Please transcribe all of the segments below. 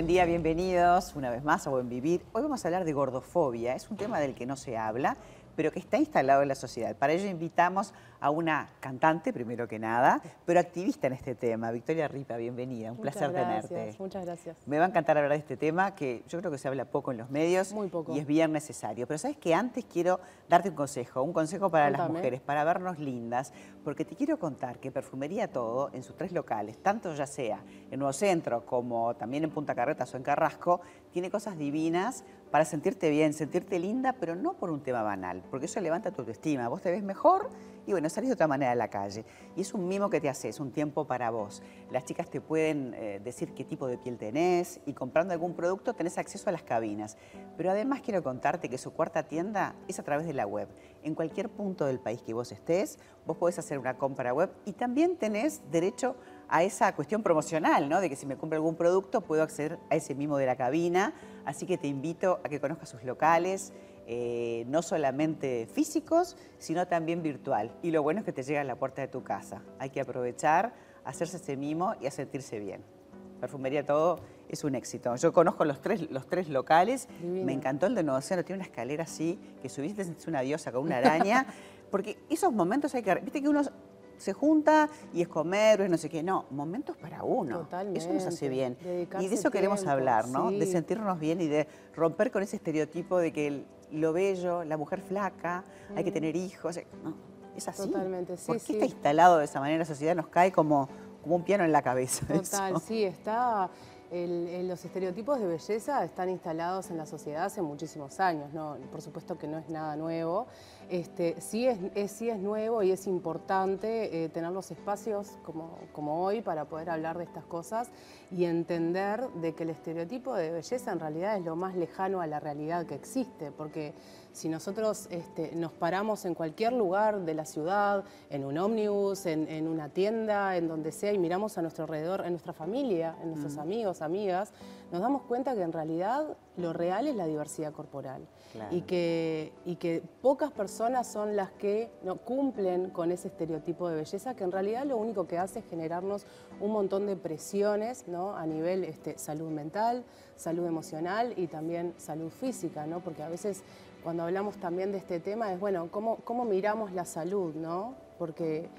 Buen día, bienvenidos una vez más a Buen Vivir. Hoy vamos a hablar de gordofobia. Es un tema del que no se habla, pero que está instalado en la sociedad. Para ello invitamos a una cantante, primero que nada, pero activista en este tema. Victoria Ripa, bienvenida, un muchas placer gracias, tenerte. Muchas gracias. Me va a encantar hablar de este tema que yo creo que se habla poco en los medios Muy poco. y es bien necesario. Pero sabes que antes quiero darte un consejo, un consejo para las mujeres, para vernos lindas, porque te quiero contar que Perfumería Todo, en sus tres locales, tanto ya sea en Nuevo Centro como también en Punta Carretas o en Carrasco, tiene cosas divinas para sentirte bien, sentirte linda, pero no por un tema banal, porque eso levanta tu autoestima, vos te ves mejor y bueno, salís de otra manera a la calle. Y es un mimo que te haces, un tiempo para vos. Las chicas te pueden eh, decir qué tipo de piel tenés y comprando algún producto tenés acceso a las cabinas. Pero además quiero contarte que su cuarta tienda es a través de la web. En cualquier punto del país que vos estés, vos podés hacer una compra web y también tenés derecho a esa cuestión promocional, ¿no? De que si me compro algún producto puedo acceder a ese mimo de la cabina. Así que te invito a que conozcas sus locales, eh, no solamente físicos, sino también virtual. Y lo bueno es que te llega a la puerta de tu casa. Hay que aprovechar, hacerse ese mimo y a sentirse bien. Perfumería Todo es un éxito. Yo conozco los tres, los tres locales. Divino. Me encantó el de Nuevo Centro. Tiene una escalera así, que subiste te sentís una diosa con una araña. Porque esos momentos hay que... Viste que uno se junta y es comer, o es no sé qué. No, momentos para uno. Eso nos hace Totalmente. bien. Y de eso queremos tiempo, hablar, ¿no? De sentirnos bien y de romper con ese estereotipo de que el- lo bello, la mujer flaca, hay que tener hijos. No, es así. Totalmente, sí, ¿Por qué sí. está instalado de esa manera la sociedad? Nos cae como, como un piano en la cabeza. Total, eso. sí, está. el- el- los estereotipos de belleza están instalados en la sociedad hace muchísimos años, ¿no? por supuesto que no es nada nuevo. Este, sí, es, es- sí es nuevo y es importante eh, tener los espacios como, como hoy para poder hablar de estas cosas y entender de que el estereotipo de belleza en realidad es lo más lejano a la realidad que existe, porque si nosotros este, nos paramos en cualquier lugar de la ciudad, en un ómnibus, en, en una tienda, en donde sea, y miramos a nuestro alrededor, en nuestra familia, en nuestros amigos, amigas, nos damos cuenta que en realidad lo real es la diversidad corporal. Claro. Y, que, y que pocas personas son las que no cumplen con ese estereotipo de belleza, que en realidad lo único que hace es generarnos un montón de presiones ¿no? a nivel este, salud mental, salud emocional y también salud física, ¿no? porque a veces cuando hablamos también de este tema es, bueno, ¿cómo, cómo miramos la salud? ¿no? Porque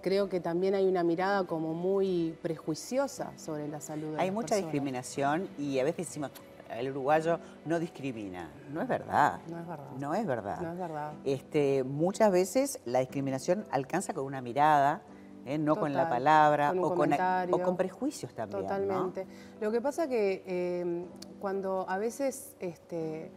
creo que también hay una mirada como muy prejuiciosa sobre la salud. de Hay las mucha personas. discriminación y a veces decimos, el uruguayo no discrimina. No es verdad. No es verdad. No es verdad. No es verdad. Este, muchas veces la discriminación alcanza con una mirada, ¿eh? no con la palabra con o, con, comentario. o con prejuicios también. ¿no? Totalmente. Lo que pasa que eh, cuando a veces este,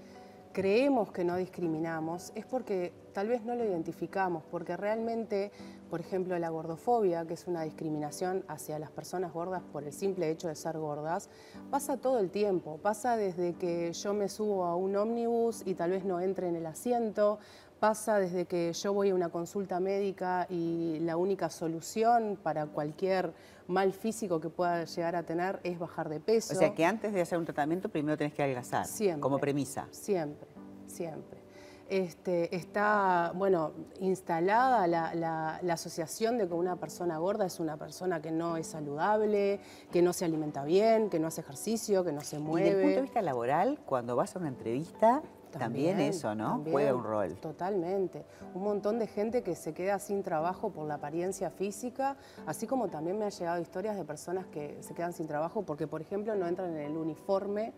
creemos que no discriminamos es porque tal vez no lo identificamos, porque realmente, por ejemplo, la gordofobia, que es una discriminación hacia las personas gordas por el simple hecho de ser gordas, pasa todo el tiempo. Pasa desde que yo me subo a un ómnibus y tal vez no entre en el asiento, pasa desde que yo voy a una consulta médica y la única solución para cualquier mal físico que pueda llegar a tener es bajar de peso. O sea que antes de hacer un tratamiento primero tenés que adelgazar, Siempre. como premisa. Siempre, siempre. Este, está, bueno, instalada la, la- la asociación de que una persona gorda es una persona que no es saludable, que no se alimenta bien, que no hace ejercicio, que no se Y mueve. desde el punto de vista laboral, cuando vas a una entrevista, también, eso, ¿no? también, Juega un rol. Totalmente. Un montón de gente que se queda sin trabajo por la apariencia física, así como también me han llegado historias de personas que se quedan sin trabajo porque, por ejemplo, no entran en el uniforme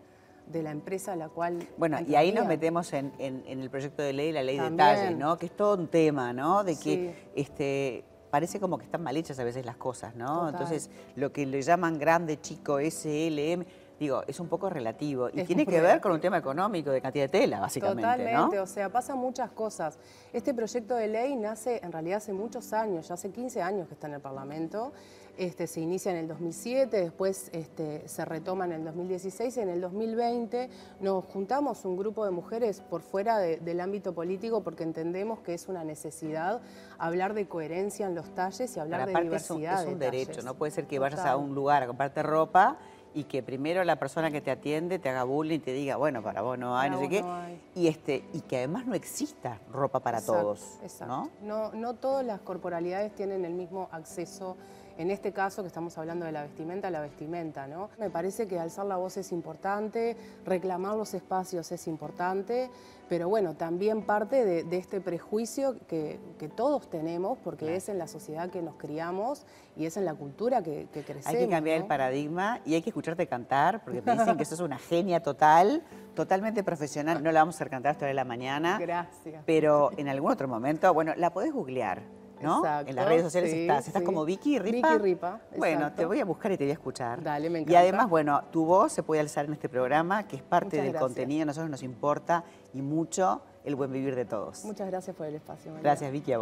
de la empresa a la cual. Bueno, y ahí nos metemos en, en- en el proyecto de ley, la ley de También. talle, ¿no? Que es todo un tema, ¿no? De que Sí. este, parece como que están mal hechas a veces las cosas, ¿no? Total. Entonces, lo que le llaman grande, chico, S, L, M, digo, es un poco relativo. Y Es tiene que ver con un tema económico, de cantidad de tela, básicamente, Totalmente, ¿no? o sea, pasan muchas cosas. Este proyecto de ley nace en realidad hace muchos años, ya hace 15 años que está en el Parlamento. Este, se inicia en el 2007, después este, se retoma en el 2016 y en el 2020 nos juntamos un grupo de mujeres por fuera de- del ámbito político porque entendemos que es una necesidad hablar de coherencia en los talles y hablar de aparte es un, diversidad es un de derecho, talles. no puede ser que vayas a un lugar a comprarte ropa y que primero la persona que te atiende te haga bullying y te diga, bueno, para vos no hay, Para no sé qué, no y este y que además no exista ropa para Exacto, todos, Exacto. ¿no? ¿no? No todas las corporalidades tienen el mismo acceso en este caso que estamos hablando de la vestimenta, la vestimenta, ¿no? Me parece que alzar la voz es importante, reclamar los espacios es importante, pero bueno, también parte de, este prejuicio que, todos tenemos, porque es en la sociedad que nos criamos y es en la cultura que, crecemos. Hay que cambiar el paradigma y hay que escucharte cantar, porque te dicen que sos una genia total, totalmente profesional. No la vamos a hacer cantar hasta de la mañana. Gracias. Pero en algún otro momento, bueno, la podés googlear. ¿no? Exacto, en las redes sociales estás. Estás como Vicky Ripa. Vicky Ripa. Bueno, te voy a buscar y te voy a escuchar. Dale, me encanta. Y además, bueno, tu voz se puede alzar en este programa, que es parte del contenido. A nosotros nos importa y mucho el buen vivir de todos. Muchas gracias por el espacio. Gracias, Vicky. A vos.